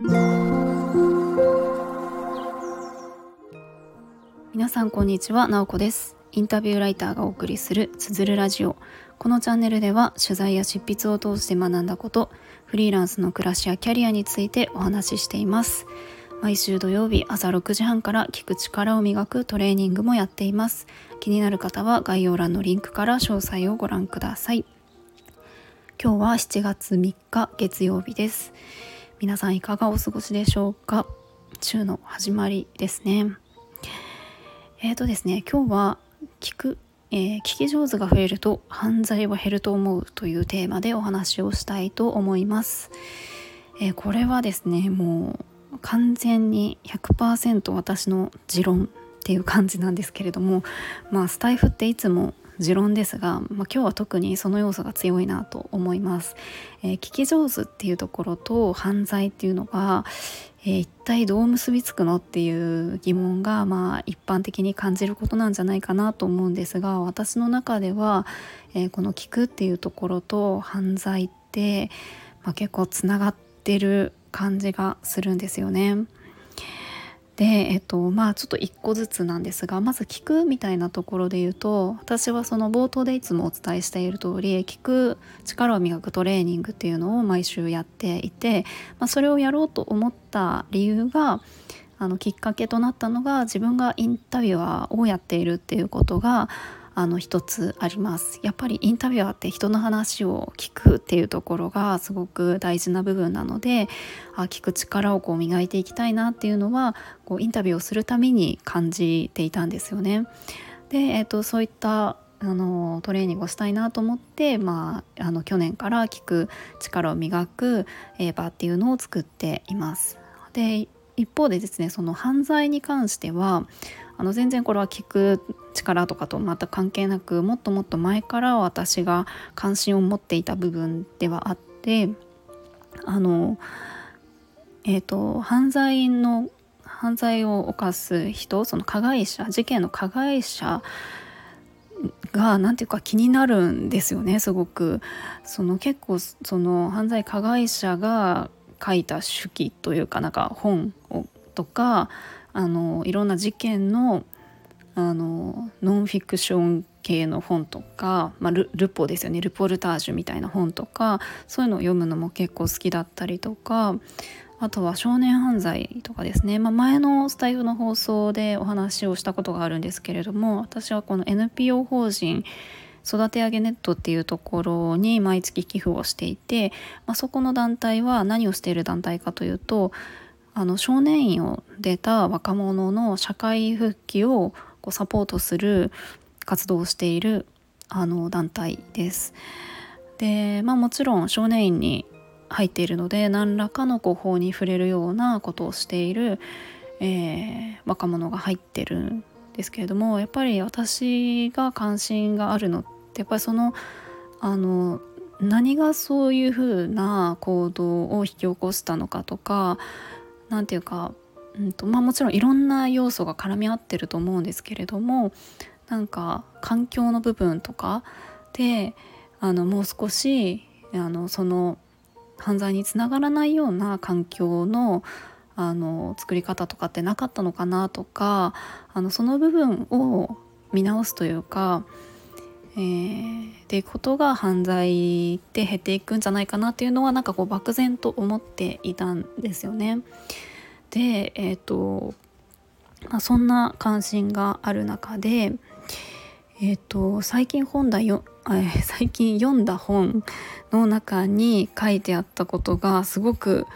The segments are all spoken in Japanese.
皆さんこんにちは、なおこです。インタビューライターがお送りするつづるラジオ。このチャンネルでは取材や執筆を通して学んだことフリーランスの暮らしやキャリアについてお話ししています。毎週土曜日朝6時半から聞く力を磨くトレーニングもやっています。気になる方は概要欄のリンクから詳細をご覧ください。今日は7月3日月曜日です。皆さんいかがお過ごしでしょうか？週の始まりですね。えーとですね今日は聞く、えー、聞き上手が増えると犯罪は減ると思うというテーマでお話をしたいと思います、えー、これはですねもう完全に100%私の持論っていう感じなんですけれどもまあスタイフっていつも持論ですが、まあ、今日は特にその要素が強いなと思います、えー、聞き上手っていうところと犯罪っていうのが、えー、一体どう結びつくのっていう疑問がまあ一般的に感じることなんじゃないかなと思うんですが私の中では、えー、この聞くっていうところと犯罪って、まあ、結構つながってる感じがするんですよね。でえっとまあちょっと1個ずつなんですがまず聞くみたいなところで言うと私はその冒頭でいつもお伝えしている通り聞く力を磨くトレーニングっていうのを毎週やっていて、まあ、それをやろうと思った理由があのきっかけとなったのが自分がインタビュアーをやっているっていうことがあの一つありますやっぱりインタビュアーって人の話を聞くっていうところがすごく大事な部分なのであ聞く力をこう磨いていきたいなっていうのはこうインタビューをするために感じていたんですよね。で、えーと、そういったあのトレーニングをしたいなと思って、まあ、あの去年から聞く力を磨く、えー、場っていうのを作っています。で一方でですねその犯罪に関してはあの全然これは聞く力とかと全く関係なくもっともっと前から私が関心を持っていた部分ではあってあのえっ、ー、と犯罪の犯罪を犯す人その加害者事件の加害者が何ていうか気になるんですよねすごく。その結構その犯罪加害者が書いた手記というかなんか本をとかあのいろんな事件のあのノンフィクション系の本とか、まあ、ルポですよね。ルポルタージュみたいな本とかそういうのを読むのも結構好きだったりとかあとは少年犯罪とかですね、まあ、前のスタイフの放送でお話をしたことがあるんですけれども私はこの NPO 法人育て上げネットっていうところに毎月寄付をしていて、まあ、そこの団体は何をしている団体かというとあの少年院を出た若者の社会復帰をこうサポートする活動をしているあの団体です。でまあもちろん少年院に入っているので何らかのこう法に触れるようなことをしている、えー、若者が入ってるんですけれどもやっぱり私が関心があるのってやっぱりそのあの何がそういうふうな行動を引き起こしたのかとか何て言うか、うんとまあ、もちろんいろんな要素が絡み合ってると思うんですけれどもなんか環境の部分とかであのもう少しあのその犯罪につながらないような環境のあの作り方とかってなかったのかなとかあのその部分を見直すというか、えー、っていうことが犯罪って減っていくんじゃないかなっていうのはなんかこう漠然と思っていたんですよね。でえっ、ー、と、まあ、そんな関心がある中でえ、ー、と最近本だよ最近読んだ本の中に書いてあったことがすごく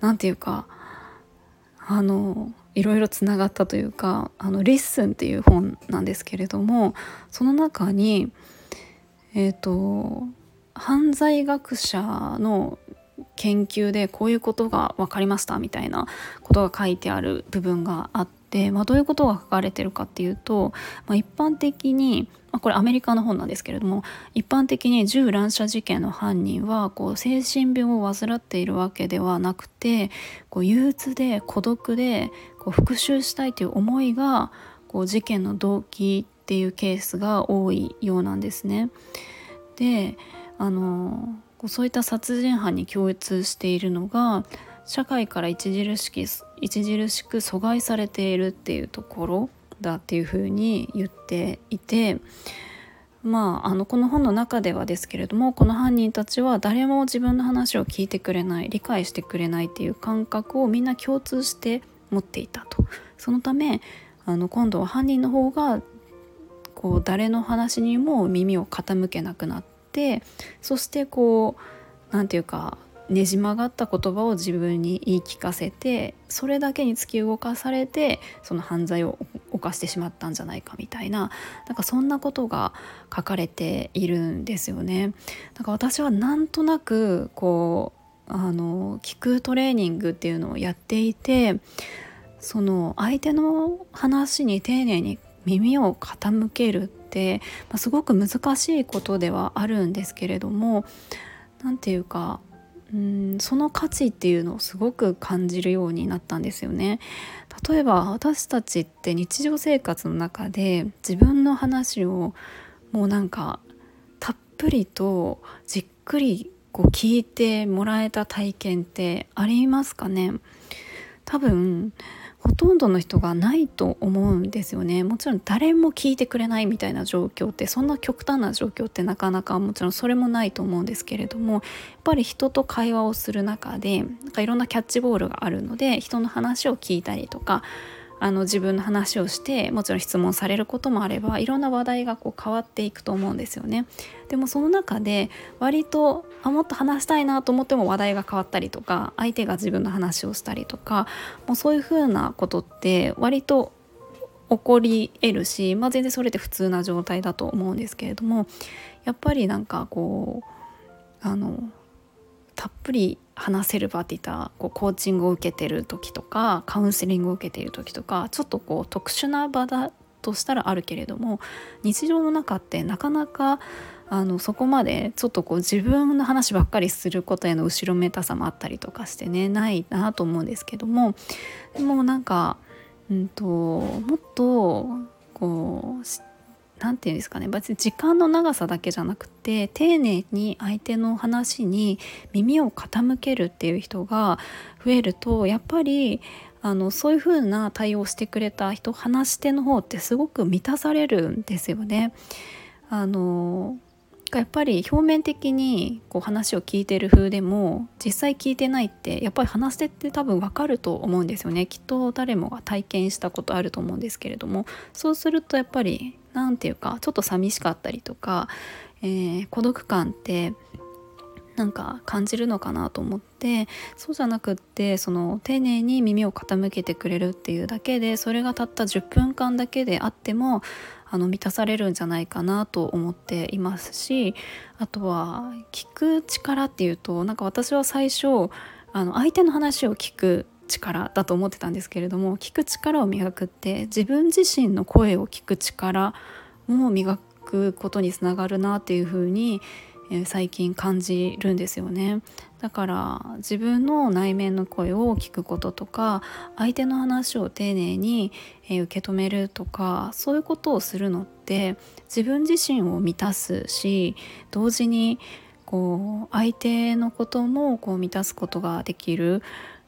何て言うかあのいろいろつながったというかあの「Listen」っていう本なんですけれどもその中にえっ、ー、と犯罪学者の研究でこういうことが分かりましたみたいなことが書いてある部分があって、まあ、どういうことが書かれてるかっていうと、まあ、一般的に、まあ、これアメリカの本なんですけれども一般的に銃乱射事件の犯人はこう精神病を患っているわけではなくてこう憂鬱で孤独でこう復讐したいという思いがこう事件の動機っていうケースが多いようなんですね。であのそういった殺人犯に共通しているのが社会から著しき著しく阻害されているっていうところだっていうふうに言っていてまあ、あのこの本の中ではですけれどもこの犯人たちは誰も自分の話を聞いてくれない理解してくれないっていう感覚をみんな共通して持っていたとそのためあの今度は犯人の方がこう誰の話にも耳を傾けなくなってそしてこう何て言うかねじ曲がった言葉を自分に言い聞かせてそれだけに突き動かされてその犯罪を犯してしまったんじゃないかみたいななんかそんなことが書かれているんですよね。だから私はなんとなくこうあの聞くトレーニングっていうのをやっていてその相手の話に丁寧に耳を傾けるって、まあ、すごく難しいことではあるんですけれども何て言うかうんその価値っていうのをすごく感じるようになったんですよね。例えば私たちって日常生活の中で自分の話をもうなんかたっぷりとじっくりこう聞いてもらえた体験ってありますかね？多分ほとんどの人がないと思うんですよね。もちろん誰も聞いてくれないみたいな状況ってそんな極端な状況ってなかなかもちろんそれもないと思うんですけれどもやっぱり人と会話をする中でなんかいろんなキャッチボールがあるので人の話を聞いたりとかあの自分の話をしてもちろん質問されることもあればいろんな話題がこう変わっていくと思うんですよね。でもその中で割とあもっと話したいなと思っても話題が変わったりとか相手が自分の話をしたりとかもうそういうふうなことって割と起こり得るし、まあ、全然それって普通な状態だと思うんですけれどもやっぱりなんかこうあのたっぷり話せる場っていったこうコーチングを受けてる時とかカウンセリングを受けている時とかちょっとこう特殊な場だとしたらあるけれども日常の中ってなかなかあのそこまでちょっとこう自分の話ばっかりすることへの後ろめたさもあったりとかしてねないなと思うんですけどもでもなんか、うんと、もっとこう何て言うんですかね別に時間の長さだけじゃなくて丁寧に相手の話に耳を傾けるっていう人が増えるとやっぱりあのそういうふうな対応してくれた人話し手の方ってすごく満たされるんですよね。あのやっぱり表面的にこう話を聞いてる風でも実際聞いてないってやっぱり話し手って多分わかると思うんですよね。きっと誰もが体験したことあると思うんですけれども。そうするとやっぱり何て言うかちょっと寂しかったりとか、えー、孤独感ってなんか感じるのかなと思ってそうじゃなくってその丁寧に耳を傾けてくれるっていうだけでそれがたった10分間だけであってもあの満たされるんじゃないかなと思っていますしあとは聞く力っていうとなんか私は最初あの相手の話を聞く力だと思ってたんですけれども聞く力を磨くって自分自身の声を聞く力も磨くことにつながるなっていうふうに最近感じるんですよねだから自分の内面の声を聞くこととか相手の話を丁寧に受け止めるとかそういうことをするのって自分自身を満たすし同時にこう相手のこともこう満たすことができる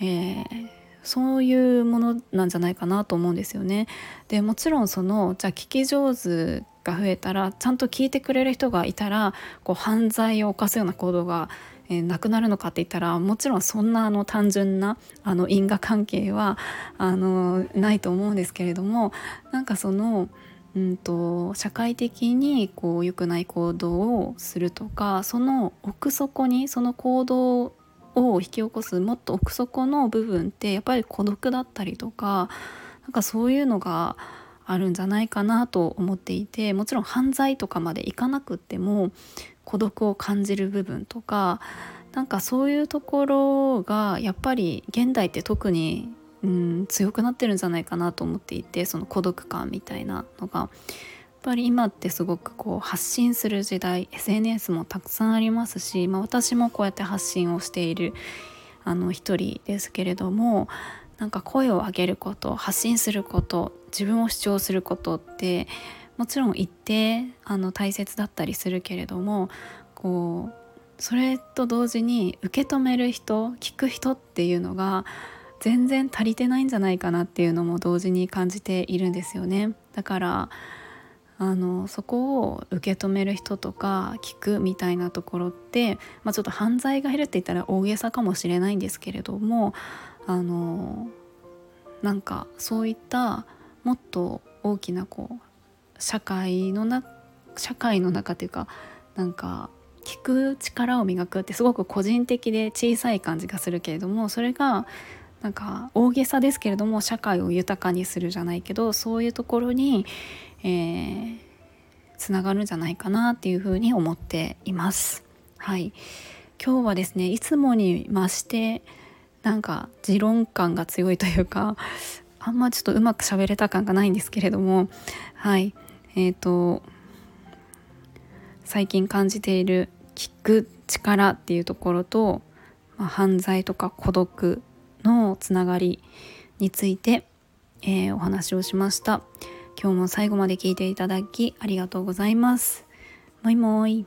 えー、そういうものなんじゃないかなと思うんですよね。でもちろんそのじゃあ聞き上手が増えたらちゃんと聞いてくれる人がいたらこう犯罪を犯すような行動が、えー、なくなるのかって言ったらもちろんそんなあの単純なあの因果関係はあのないと思うんですけれどもなんかその。うんと、社会的にこう良くない行動をするとかその奥底にその行動を引き起こすもっと奥底の部分ってやっぱり孤独だったりとかなんかそういうのがあるんじゃないかなと思っていてもちろん犯罪とかまでいかなくっても孤独を感じる部分とかなんかそういうところがやっぱり現代って特に、うん、強くなってるんじゃないかなと思っていてその孤独感みたいなのが。やっぱり今ってすごくこう発信する時代 SNS もたくさんありますし、まあ、私もこうやって発信をしているあの一人ですけれどもなんか声を上げること発信すること自分を主張することってもちろん一定あの大切だったりするけれどもこうそれと同時に受け止める人聞く人っていうのが全然足りてないんじゃないかなっていうのも同時に感じているんですよね。だからあのそこを受け止める人とか聞くみたいなところって、まあ、ちょっと犯罪が減るって言ったら大げさかもしれないんですけれどもあのなんかそういったもっと大きなこう社会のな社会の中っていうかなんか聞く力を磨くってすごく個人的で小さい感じがするけれどもそれがなんか大げさですけれども社会を豊かにするじゃないけどそういうところに、えー、つながるんじゃないかなっていうふうに思っています。はい、今日はですねいつもに増してなんか持論感が強いというかあんまちょっとうまく喋れた感がないんですけれどもはいえーと最近感じている聞く力っていうところと、まあ、犯罪とか孤独のつながりについて、えー、お話をしました。今日も最後まで聞いていただきありがとうございます。もいもい。